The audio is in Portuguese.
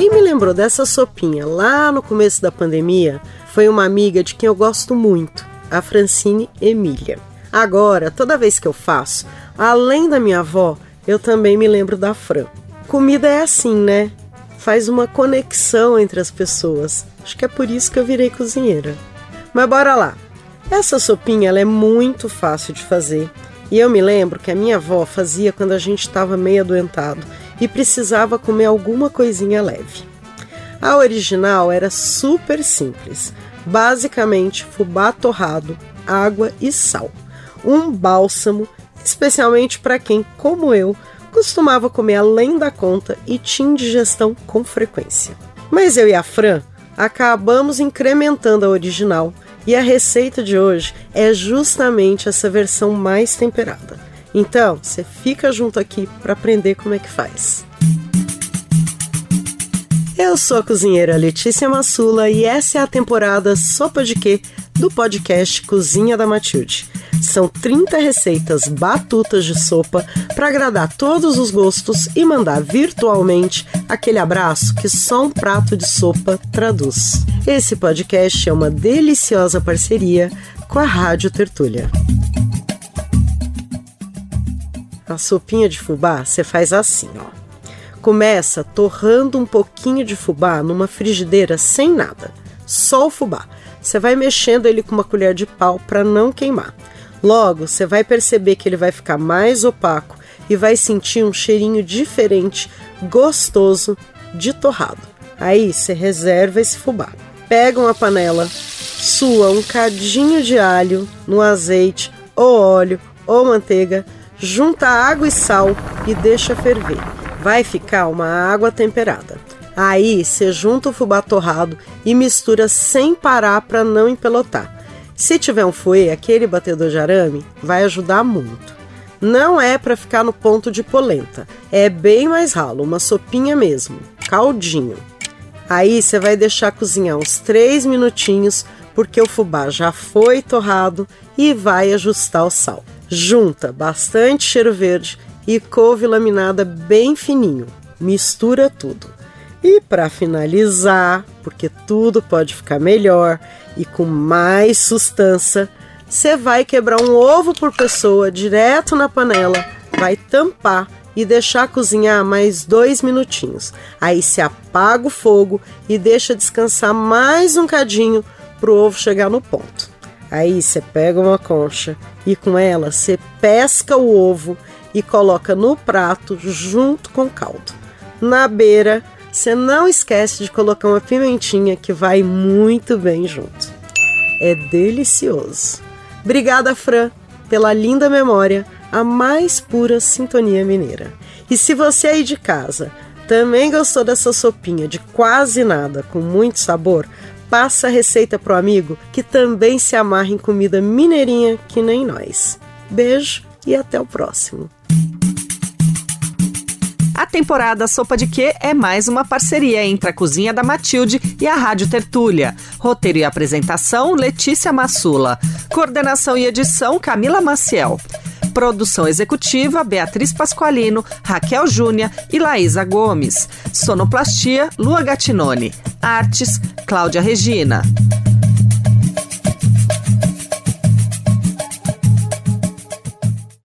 Quem me lembrou dessa sopinha lá no começo da pandemia foi uma amiga de quem eu gosto muito, a Francine Emília. Agora, toda vez que eu faço, além da minha avó, eu também me lembro da Fran. Comida é assim, né? Faz uma conexão entre as pessoas. Acho que é por isso que eu virei cozinheira. Mas bora lá. Essa sopinha ela é muito fácil de fazer. E eu me lembro que a minha avó fazia quando a gente estava meio adoentado e precisava comer alguma coisinha leve. A original era super simples, basicamente fubá torrado, água e sal. Um bálsamo, especialmente para quem, como eu, costumava comer além da conta e tinha indigestão com frequência. Mas eu e a Fran acabamos incrementando a original e a receita de hoje é justamente essa versão mais temperada. Então, você fica junto aqui para aprender como é que faz. Eu sou a cozinheira Letícia Massula e essa é a temporada Sopa de Quê do podcast Cozinha da Matilde. São 30 receitas batutas de sopa para agradar todos os gostos e mandar virtualmente aquele abraço que só um prato de sopa traduz. Esse podcast é uma deliciosa parceria com a Rádio Tertúlia. A sopinha de fubá você faz assim, ó. Começa torrando um pouquinho de fubá numa frigideira sem nada, só o fubá. Você vai mexendo ele com uma colher de pau para não queimar. Logo, você vai perceber que ele vai ficar mais opaco e vai sentir um cheirinho diferente, gostoso de torrado. Aí você reserva esse fubá. Pega uma panela, sua um cadinho de alho no azeite ou óleo ou manteiga, junta água e sal e deixa ferver vai ficar uma água temperada. Aí você junta o fubá torrado e mistura sem parar para não empelotar. Se tiver um fouet, aquele batedor de arame, vai ajudar muito. Não é para ficar no ponto de polenta, é bem mais ralo, uma sopinha mesmo, caldinho. Aí você vai deixar cozinhar uns 3 minutinhos, porque o fubá já foi torrado e vai ajustar o sal. Junta bastante cheiro verde e couve laminada bem fininho. Mistura tudo. E para finalizar, porque tudo pode ficar melhor e com mais sustância, você vai quebrar um ovo por pessoa direto na panela, vai tampar e deixar cozinhar mais dois minutinhos. Aí se apaga o fogo e deixa descansar mais um cadinho para o ovo chegar no ponto. Aí você pega uma concha e com ela você pesca o ovo e coloca no prato junto com o caldo. Na beira, você não esquece de colocar uma pimentinha que vai muito bem junto. É delicioso. Obrigada, Fran, pela linda memória, a mais pura sintonia mineira. E se você aí de casa também gostou dessa sopinha de quase nada, com muito sabor, passa a receita pro amigo que também se amarra em comida mineirinha que nem nós. Beijo e até o próximo. Temporada Sopa de Quê é mais uma parceria entre a Cozinha da Matilde e a Rádio Tertúlia. Roteiro e apresentação, Letícia Massula. Coordenação e edição, Camila Maciel. Produção executiva, Beatriz Pasqualino, Raquel Júnia e Laísa Gomes. Sonoplastia, Lua Gatinone. Artes, Cláudia Regina.